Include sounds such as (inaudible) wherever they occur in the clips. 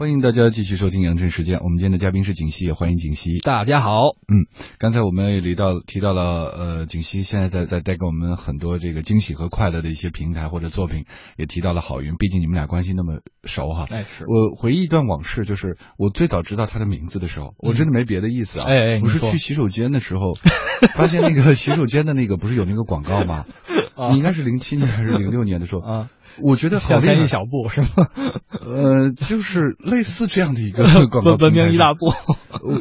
欢迎大家继续收听《羊城时间》，我们今天的嘉宾是景熙，也欢迎景熙。大家好，嗯，刚才我们也提到提到了，呃，景熙现在在在带给我们很多这个惊喜和快乐的一些平台或者作品，也提到了郝云，毕竟你们俩关系那么熟哈。哎是我回忆一段往事，就是我最早知道他的名字的时候，我真的没别的意思啊，哎哎我是去洗手间的时候，(laughs) 发现那个洗手间的那个不是有那个广告吗？你应该是零七年还是零六年的时候啊？我觉得好厉害。向前一小步是吗？呃，就是类似这样的一个 (laughs) 广告文明一大步，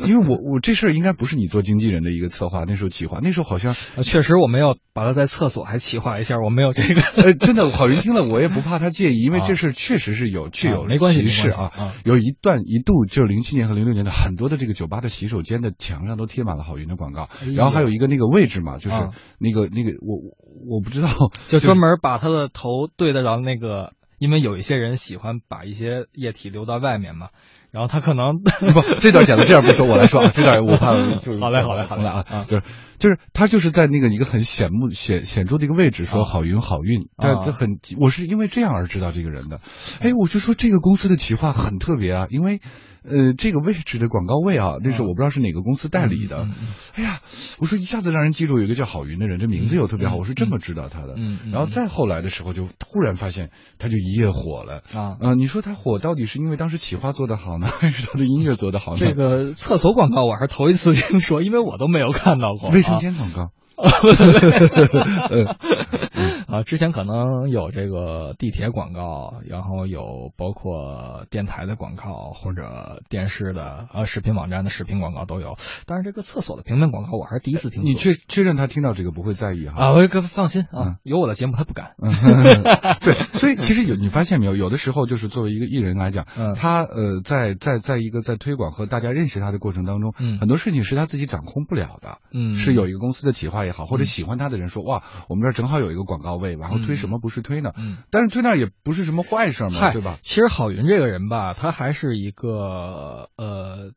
因为我我这事儿应该不是你做经纪人的一个策划，那时候企划，那时候好像啊确实我没有把它在厕所还企划一下，我没有这个。(laughs) 呃，真的郝云听了我也不怕他介意，因为这事确实是有具有啊没关系歧视啊。啊。有一段一度就是零七年和零六年的很多的这个酒吧的洗手间的墙上都贴满了郝云的广告哎，然后还有一个那个位置嘛，就是啊。那个那个我我我不知道，(laughs) 就专门把他的头对得着那个，因为有一些人喜欢把一些液体流到外面嘛，然后他可能 (laughs) 不，这段讲的这样不说，我来说啊，(laughs) 这段我怕就是好嘞好嘞好嘞啊啊，就是就是他就是在那个一个很显目显显著的一个位置说啊。好运好运，但他很我是因为这样而知道这个人的，哎，我就说这个公司的企划很特别啊，因为呃这个位置的广告位啊，那时候我不知道是哪个公司代理的。哎呀，我说一下子让人记住有一个叫郝云的人，这名字又特别好，嗯。我是这么知道他的，嗯嗯然后再后来的时候就突然发现他就一夜火了。啊，呃，你说他火到底是因为当时企划做得好呢，还是他的音乐做得好呢？这个厕所广告我还是头一次听说，因为我都没有看到过。卫生啊间广告，(laughs) 啊，之前可能有这个地铁广告，然后有包括电台的广告或者电视的啊视频网站的视频广告都有，但是这个厕所的平面广告我还是第一次听说。你确确认他听到这个不会在意哈？啊，我哥放心嗯啊，有我的节目他不敢。嗯，(laughs) 对，所以其实有你发现没有，有的时候就是作为一个艺人来讲，嗯他呃在在在一个在推广和大家认识他的过程当中，嗯很多事情是他自己掌控不了的，嗯是有一个公司的企划也好，或者嗯喜欢他的人说哇，我们这儿正好有一个广告位，然后推什么不是推呢？嗯。但是推那也不是什么坏事嘛，对吧？其实郝云这个人吧，他还是一个呃，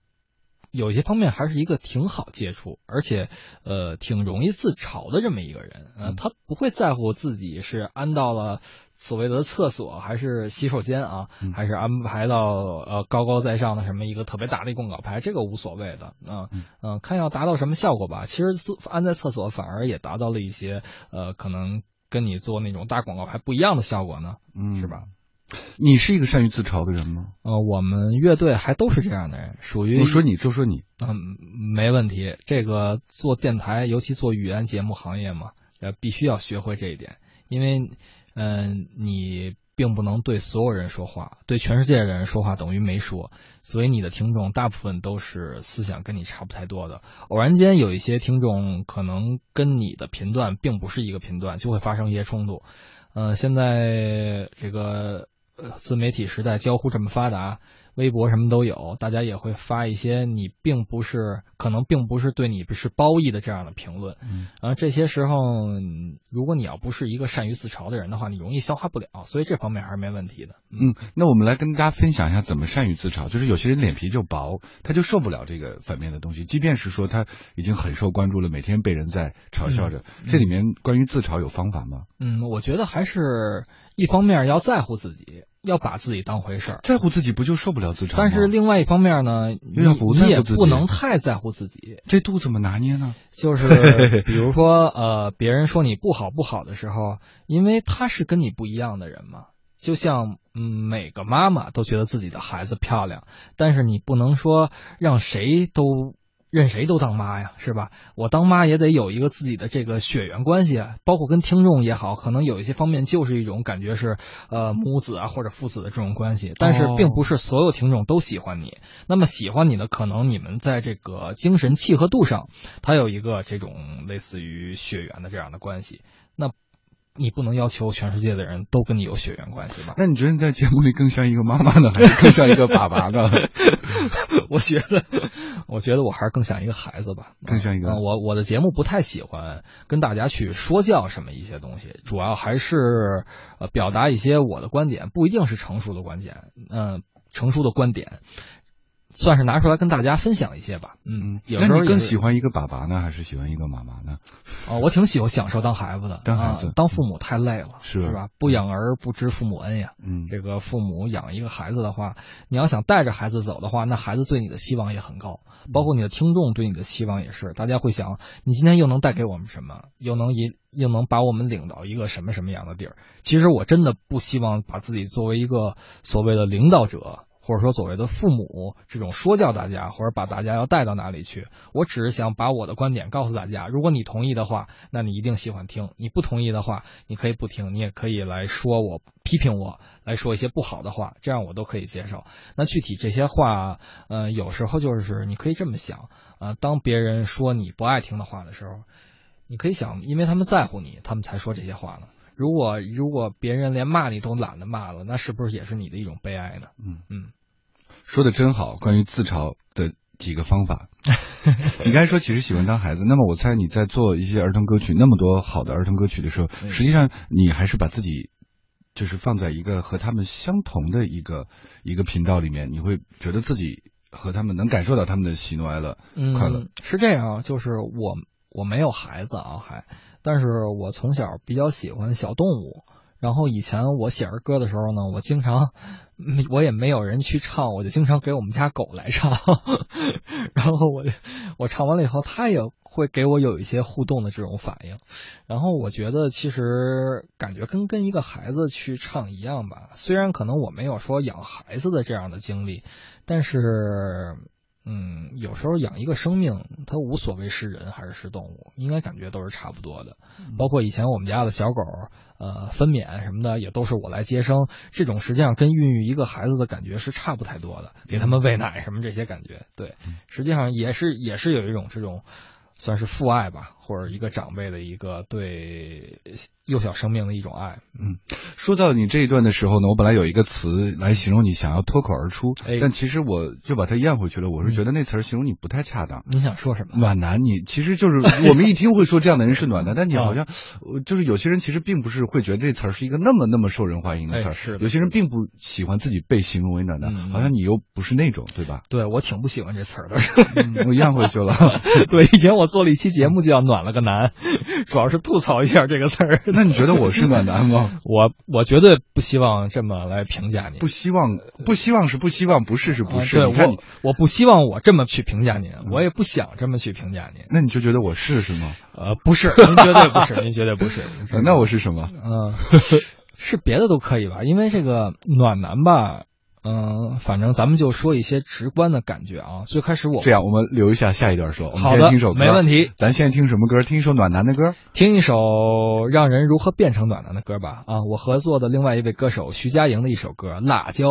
有些方面还是一个挺好接触，而且呃挺容易自嘲的这么一个人。呃，嗯他不会在乎自己是安到了所谓的厕所还是洗手间啊，嗯还是安排到呃高高在上的什么一个特别大的一广告牌，这个无所谓的。嗯嗯嗯、看要达到什么效果吧。其实安在厕所反而也达到了一些呃可能。跟你做那种大广告牌不一样的效果呢，嗯，是吧？？你是一个善于自嘲的人吗？呃，我们乐队还都是这样的人，属于我说你，就说你，嗯，没问题。这个做电台，尤其做语言节目行业嘛，呃，必须要学会这一点，因为，嗯、你并不能对所有人说话，对全世界的人说话等于没说，所以你的听众大部分都是思想跟你差不太多的。偶然间有一些听众可能跟你的频段并不是一个频段，就会发生一些冲突。呃，现在这个呃自媒体时代交互这么发达，微博什么都有，大家也会发一些你并不是可能并不是对你是褒义的这样的评论。嗯啊，这些时候，嗯如果你要不是一个善于自嘲的人的话，你容易消化不了，所以这方面还是没问题的。嗯，那我们来跟大家分享一下怎么善于自嘲。就是有些人脸皮就薄，他就受不了这个反面的东西，即便是说他已经很受关注了，每天被人在嘲笑着。这里面关于自嘲有方法吗？嗯，我觉得还是一方面要在乎自己，要把自己当回事儿。在乎自己不就受不了自嘲吗？但是另外一方面呢，你也不能太在乎自己。这度怎么拿捏呢？就是 (laughs) 比如说，呃，别人说你不好不好的时候，因为他是跟你不一样的人嘛。就像嗯，每个妈妈都觉得自己的孩子漂亮，但是你不能说让谁都任谁都当妈呀，是吧？我当妈也得有一个自己的这个血缘关系啊，包括跟听众也好，可能有一些方面就是一种感觉是呃母子啊或者父子的这种关系，但是并不是所有听众都喜欢你。那么喜欢你的，可能你们在这个精神契合度上，它有一个这种类似于血缘的这样的关系。那你不能要求全世界的人都跟你有血缘关系吧？(laughs) 那你觉得你在节目里更像一个妈妈呢，还是更像一个爸爸呢？(laughs) 我觉得，我觉得我还是更像一个孩子吧，更像一个嗯我我的节目不太喜欢跟大家去说教什么一些东西，主要还是呃表达一些我的观点，不一定是成熟的观点，嗯、成熟的观点。算是拿出来跟大家分享一些吧。嗯，有那时候你更喜欢一个爸爸呢，还是喜欢一个妈妈呢？哦，我挺喜欢享受当孩子的，当孩子啊当父母太累了，是是吧？不养儿不知父母恩呀。嗯，这个父母养一个孩子的话，你要想带着孩子走的话，那孩子对你的希望也很高，包括你的听众对你的希望也是。大家会想，你今天又能带给我们什么？又能引又能把我们领到一个什么什么样的地儿？其实我真的不希望把自己作为一个所谓的领导者。或者说所谓的父母这种说教大家，或者把大家要带到哪里去，我只是想把我的观点告诉大家。如果你同意的话，那你一定喜欢听；你不同意的话，你可以不听，你也可以来说我、批评我，来说一些不好的话，这样我都可以接受。那具体这些话，呃，有时候就是你可以这么想啊、呃当别人说你不爱听的话的时候，你可以想，因为他们在乎你，他们才说这些话呢。如果如果别人连骂你都懒得骂了，那是不是也是你的一种悲哀呢？嗯嗯，说的真好，关于自嘲的几个方法。你刚才说其实喜欢当孩子，那么我猜你在做一些儿童歌曲，那么多好的儿童歌曲的时候，嗯实际上你还是把自己就是放在一个和他们相同的一个一个频道里面，你会觉得自己和他们能感受到他们的喜怒哀乐。嗯，快乐是这样啊，就是我我没有孩子啊，还，但是我从小比较喜欢小动物。然后以前我写儿歌的时候呢，我经常，我也没有人去唱，我就经常给我们家狗来唱。(laughs) 然后我我唱完了以后，它也会给我有一些互动的这种反应。然后我觉得其实感觉跟跟一个孩子去唱一样吧，虽然可能我没有说养孩子的这样的经历，但是。嗯，有时候养一个生命，它无所谓是人还是是动物，应该感觉都是差不多的。包括以前我们家的小狗，呃，分娩什么的，也都是我来接生。这种实际上跟孕育一个孩子的感觉是差不太多的，给他们喂奶什么这些感觉，对，实际上也是也是有一种这种算是父爱吧，或者一个长辈的一个对幼小生命的一种爱。嗯，说到你这一段的时候呢，我本来有一个词来形容你想要脱口而出，哎但其实我就把它咽回去了。我是觉得那词儿形容你不太恰当。你想说什么？暖男，你其实就是我们一听会说这样的人是暖男，(laughs) 但你好像，呃就是有些人其实并不是会觉得这词儿是一个那么那么受人欢迎的词儿，哎是的有些人并不喜欢自己被形容为暖男，好像你又不是那种，对吧？对我挺不喜欢这词儿的。(laughs) 嗯我咽回去了。(laughs) 对，以前我做了一期节目叫《暖了个男》，主要是吐槽一下这个词儿。(laughs) 那你觉得我是暖男吗？(laughs) 我我绝对不希望这么来评价你。不希望，不希望是不希望，不是是不是？啊、对我，我不希望我这么去评价您，我也不想这么去评价您。那你就觉得我是是吗？呃，不是，您绝对不是，(laughs) 您绝对不是。呃那我是什么？嗯、是别的都可以吧？因为这个暖男吧，嗯、反正咱们就说一些直观的感觉啊。最开始我这样，我们留一下下一段说。我们好的先听首歌，没问题。咱现在听什么歌？听一首暖男的歌。听一首让人如何变成暖男的歌吧。啊，我合作的另外一位歌手徐佳莹的一首歌《辣椒》。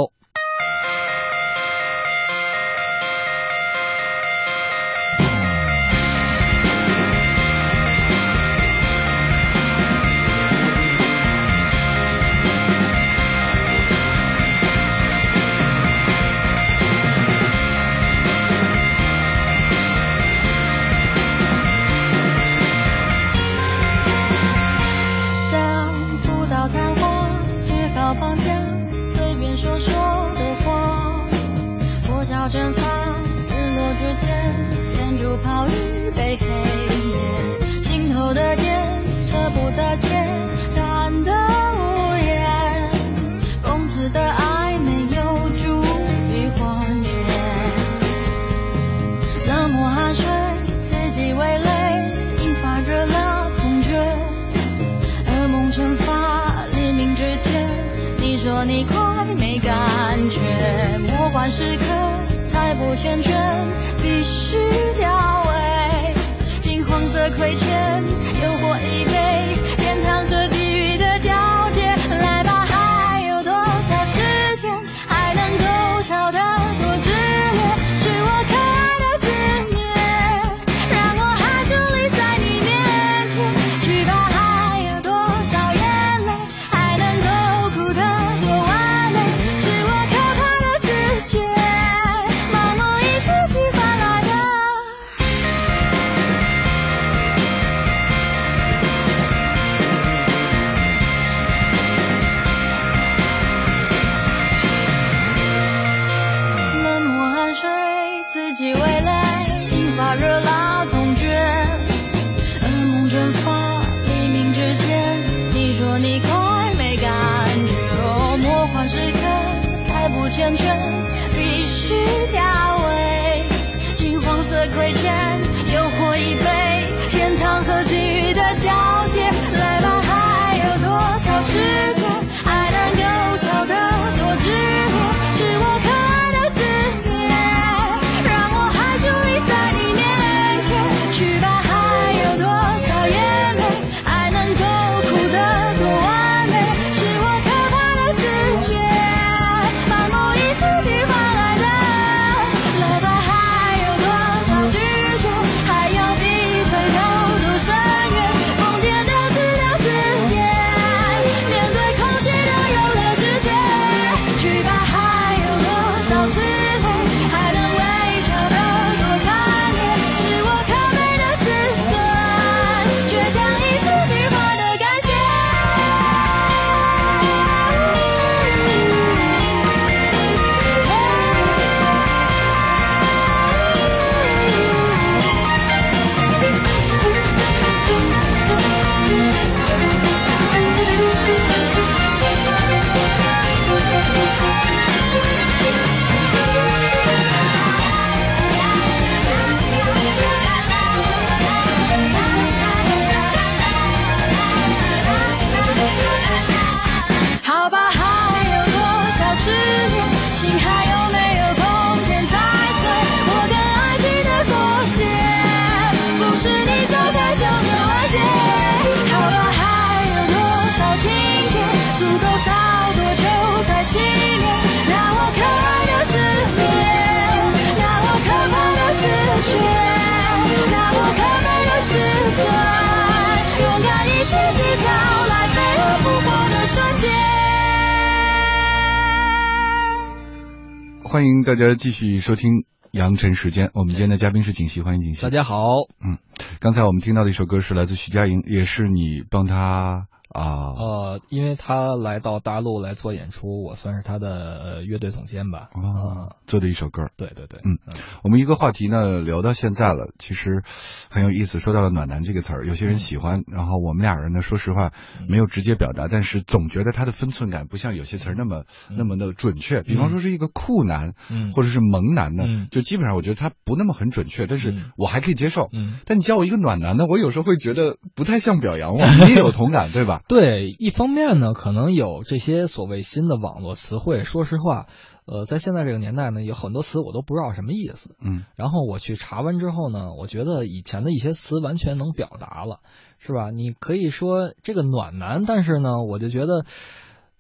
迎大家继续收听阳晨时间。我们今天的嘉宾是景熙，欢迎锦溪。大家好，嗯刚才我们听到的一首歌是来自徐佳莹，也是你帮她啊。呃，因为他来到大陆来做演出，我算是他的呃乐队总监吧。啊，做的一首歌。对对对，嗯我们一个话题呢聊到现在了，其实很有意思。说到了“暖男”这个词儿，有些人喜欢，然后我们俩人呢，说实话没有直接表达，但是总觉得他的分寸感不像有些词儿那么、那么的准确。比方说是一个酷男，嗯或者是萌男呢，嗯就基本上我觉得他不那么很准确，但是嗯我还可以接受。嗯。但你叫我一个暖男呢，我有时候会觉得不太像表扬我，(laughs) 你也有同感对吧？对，一方面呢，可能有这些所谓新的网络词汇，说实话，呃，在现在这个年代呢，有很多词我都不知道什么意思。嗯然后我去查完之后呢，我觉得以前的一些词完全能表达了，是吧？你可以说这个暖男，但是呢，我就觉得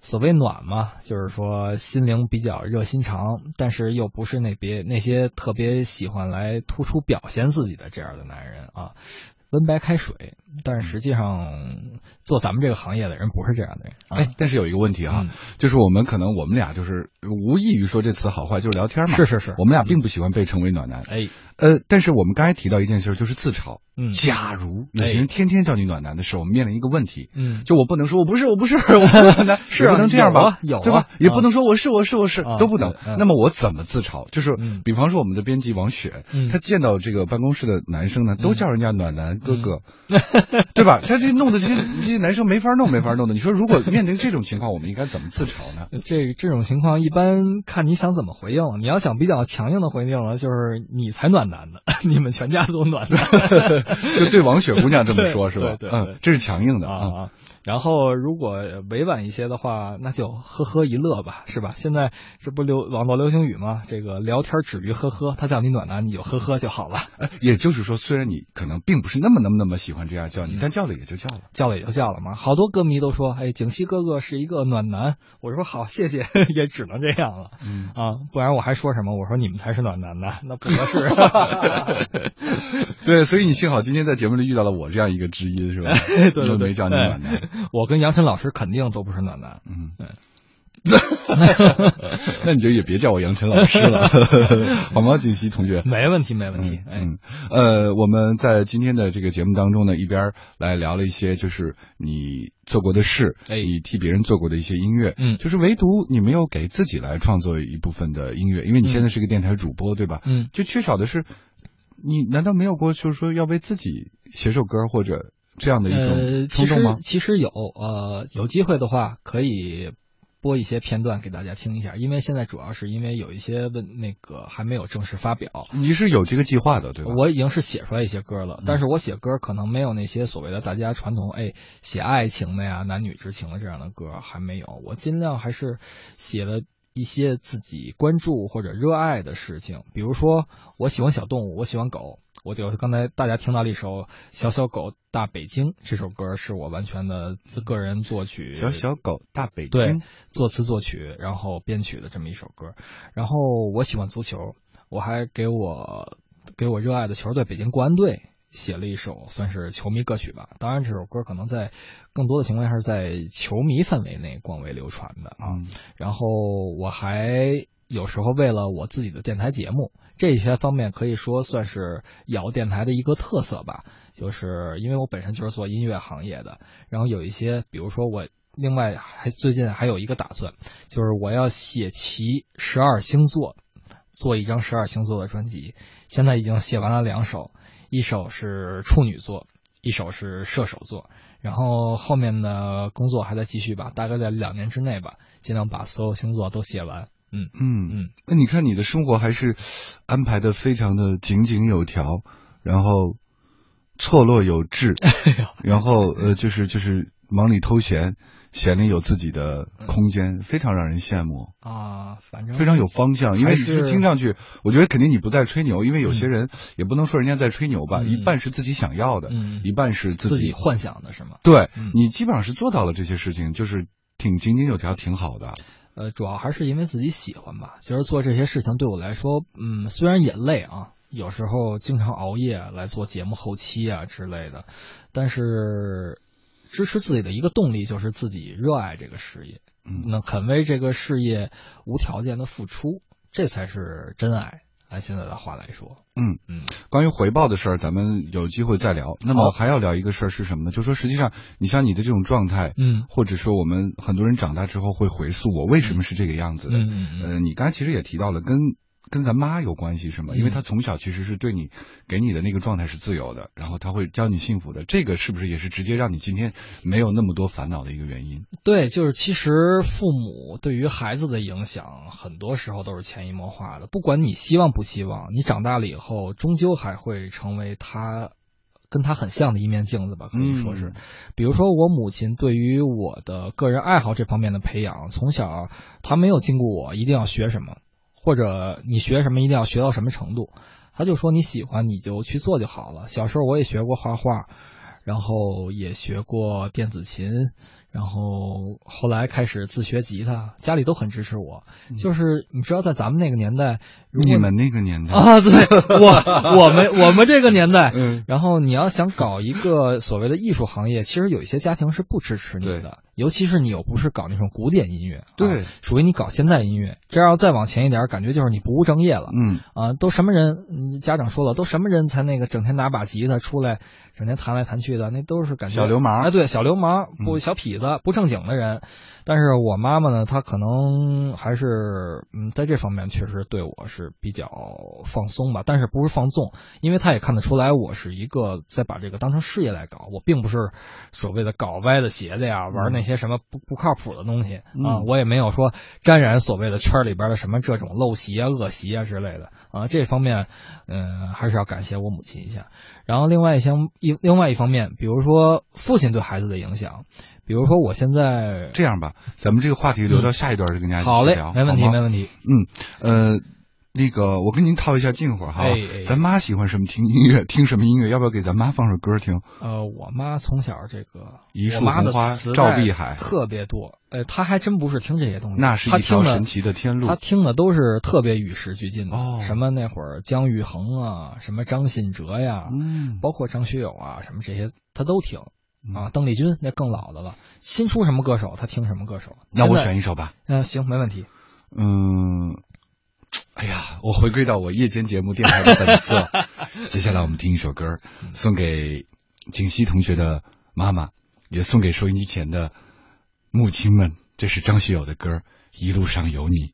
所谓暖嘛，就是说心灵比较热心肠，但是又不是那别那些特别喜欢来突出表现自己的这样的男人啊。温白开水，但是实际上做咱们这个行业的人不是这样的人。啊、哎，但是有一个问题哈，嗯就是我们可能我们俩就是无异于说这词好坏，就是聊天嘛。是是是我们俩并不喜欢被称为暖男。哎，呃，但是我们刚才提到一件事，就是自嘲。嗯假如有些人天天叫你暖男的时候，我们面临一个问题，嗯，就我不能说我不是我不是我不是暖男，是啊也不能这样吧？有对吧？也啊不能说我是我是我是啊都不能那么我怎么自嘲？就是嗯比方说我们的编辑王雪，嗯他见到这个办公室的男生呢，都叫人家暖男哥哥，(laughs) 对吧？他这弄的这些这些男生没法弄没法弄的。你说如果面临这种情况，我们应该怎么自嘲呢？(laughs) 这这种情况一般看你想怎么回应。你要想比较强硬的回应了，就是你才暖男呢，(laughs) 你们全家都暖男就对王雪姑娘这么说，是吧？对对对嗯，这是强硬的啊啊。然后如果委婉一些的话，那就呵呵一乐吧，是吧？现在这不流网络流行语吗？这个聊天止于呵呵，他叫你暖男，你就呵呵就好了，呃也就是说，虽然你可能并不是那么那么那么喜欢这样叫你，嗯但叫了也就叫了。叫了也就叫了嘛。好多歌迷都说，哎，景熙哥哥是一个暖男。我说好，谢谢，(laughs) 也只能这样了。嗯，啊，不然我还说什么？我说你们才是暖男呢，那不合适。(laughs) (laughs) 对，所以你幸好今天在节目里遇到了我这样一个知音，是吧？对对对，都没叫你暖男。(laughs) 我跟杨晨老师肯定都不是暖男。嗯对，(laughs) 那你就也别叫我杨晨老师了，(laughs) 好吗，锦溪同学？没问题，没问题。哎，嗯，呃，我们在今天的这个节目当中呢，一边来聊了一些就是你做过的事，哎你替别人做过的一些音乐，嗯就是唯独你没有给自己来创作一部分的音乐，因为你现在是个电台主播，对吧？嗯，就缺少的是，你难道没有过就是说要为自己写首歌或者这样的一呃，种其实冲动吗？其实有，呃，有机会的话可以播一些片段给大家听一下，因为现在主要是因为有一些问那个还没有正式发表。你是有这个计划的，对吧？我已经是写出来一些歌了嗯，但是我写歌可能没有那些所谓的大家传统哎写爱情的呀、男女之情的这样的歌还没有。我尽量还是写了一些自己关注或者热爱的事情，比如说我喜欢小动物，我喜欢狗，我就刚才大家听到了一首《小小狗大北京》，这首歌是我完全的自个人作曲，小小狗大北对京，，作词作曲，然后编曲的这么一首歌。然后我喜欢足球，我还给我给我热爱的球队北京国安队写了一首算是球迷歌曲吧。当然，这首歌可能在更多的情况下是在球迷范围内广为流传的啊。嗯然后我还有时候为了我自己的电台节目，这些方面可以说算是咬电台的一个特色吧。就是因为我本身就是做音乐行业的，然后有一些，比如说我另外还最近还有一个打算，就是我要写齐十二星座，做一张十二星座的专辑。现在已经写完了两首，一首是处女座，一首是射手座。然后后面的工作还在继续吧，大概在两年之内吧，尽量把所有星座都写完。嗯。嗯嗯，那你看你的生活还是安排的非常的井井有条，然后错落有致，(laughs) 然后呃就是就是忙里偷闲，闲里有自己的空间，非常让人羡慕。啊，反正非常有方向，因为你是听上去，我觉得肯定你不在吹牛，因为有些人也不能说人家在吹牛吧，嗯。一半是自己想要的，嗯。一半是己自己幻想的是吗？对、嗯。你基本上是做到了这些事情，就是挺井井有条，挺好的。呃，主要还是因为自己喜欢吧。其实做这些事情对我来说，嗯，虽然也累啊，有时候经常熬夜来做节目后期啊之类的，但是支持自己的一个动力就是自己热爱这个事业，嗯那肯为这个事业无条件的付出，这才是真爱。按现在的话来说，嗯嗯，关于回报的事儿，咱们有机会再聊。那么还要聊一个事儿是什么呢？就说实际上，你像你的这种状态，嗯或者说我们很多人长大之后会回溯我为什么是这个样子的。嗯嗯嗯呃，你刚才其实也提到了跟。跟咱妈有关系是吗？嗯因为她从小其实是对你给你的那个状态是自由的，然后她会教你幸福的，这个是不是也是直接让你今天没有那么多烦恼的一个原因？对，就是其实父母对于孩子的影响，很多时候都是潜移默化的。不管你希望不希望，你长大了以后，终究还会成为他跟他很像的一面镜子吧，可以说是。嗯比如说，我母亲对于我的个人爱好这方面的培养，从小她没有经过我一定要学什么，或者你学什么一定要学到什么程度，他就说你喜欢你就去做就好了。小时候我也学过画画，然后也学过电子琴，然后后来开始自学吉他，家里都很支持我。就是你知道，在咱们那个年代，如果你们那个年代，啊，对我 (laughs) 我们我们这个年代，嗯然后你要想搞一个所谓的艺术行业，其实有一些家庭是不支持你的，尤其是你又不是搞那种古典音乐，啊对属于你搞现代音乐，这要再往前一点，感觉就是你不务正业了。嗯，啊，都什么人？嗯家长说了，都什么人才那个整天拿把吉他出来，整天弹来弹去的，那都是感觉小流氓哎，对，小流氓，不嗯小痞子，不正经的人。但是我妈妈呢，她可能还是嗯，在这方面确实对我是比较放松吧，但是不是放纵，因为她也看得出来我是一个在把这个当成事业来搞，我并不是所谓的搞歪的斜的呀，玩那些什么不不靠谱的东西啊嗯，我也没有说沾染所谓的圈里边的什么这种陋习啊、恶习啊之类的啊，这方面嗯、还是要感谢我母亲一下。然后另外一项一另外一方面，比如说父亲对孩子的影响，比如说我现在这样吧，咱们这个话题留到下一段再跟大家嗯好嘞聊，没问题没问题。嗯，呃，那个我跟您套一下近乎哈，哎哎咱妈喜欢什么听音乐，听什么音乐，要不要给咱妈放首歌听？呃，我妈从小这个一树我妈的红花磁带照碧海特别多，呃，她还真不是听这些东西，那是她听的一条神奇的天路她。听的都是特别与时俱进的，哦什么那会儿姜育恒啊，什么张信哲呀，嗯，包括张学友啊，什么这些她都听嗯啊。邓丽君那更老的了，新出什么歌手她听什么歌手。那我现在选一首吧。嗯、行，没问题。嗯，哎呀，我回归到我夜间节目电台的本色。(laughs) 接下来我们听一首歌，送给景熙同学的妈妈，也送给收音机前的母亲们。这是张学友的歌《一路上有你》。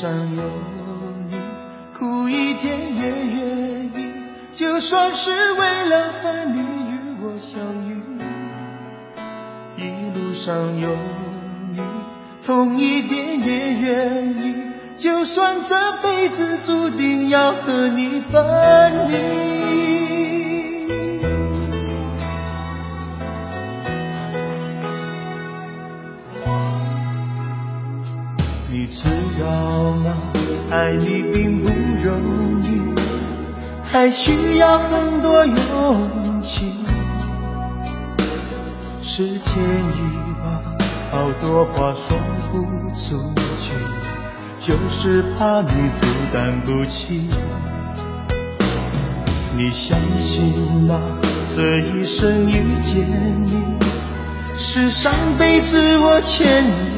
上有你，苦一点也愿意，就算是为了和你与我相遇。一路上有你，痛一点也愿意，就算这辈子注定要和你分离。爱你并不容易，还需要很多勇气。是天意吧，好多话说不出去，就是怕你负担不起。你相信吗？这一生遇见你，是上辈子我欠你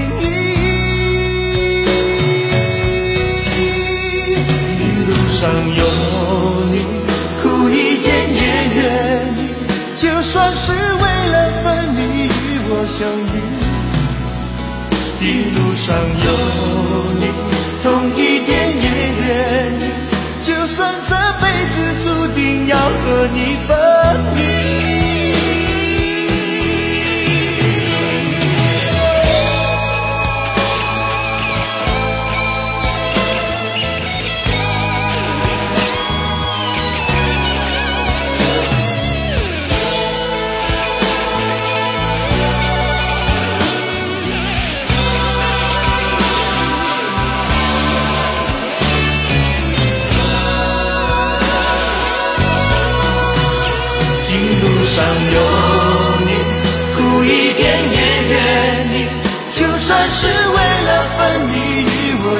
上有你，苦一点也愿意，就算是为了分离与我相遇。一路上有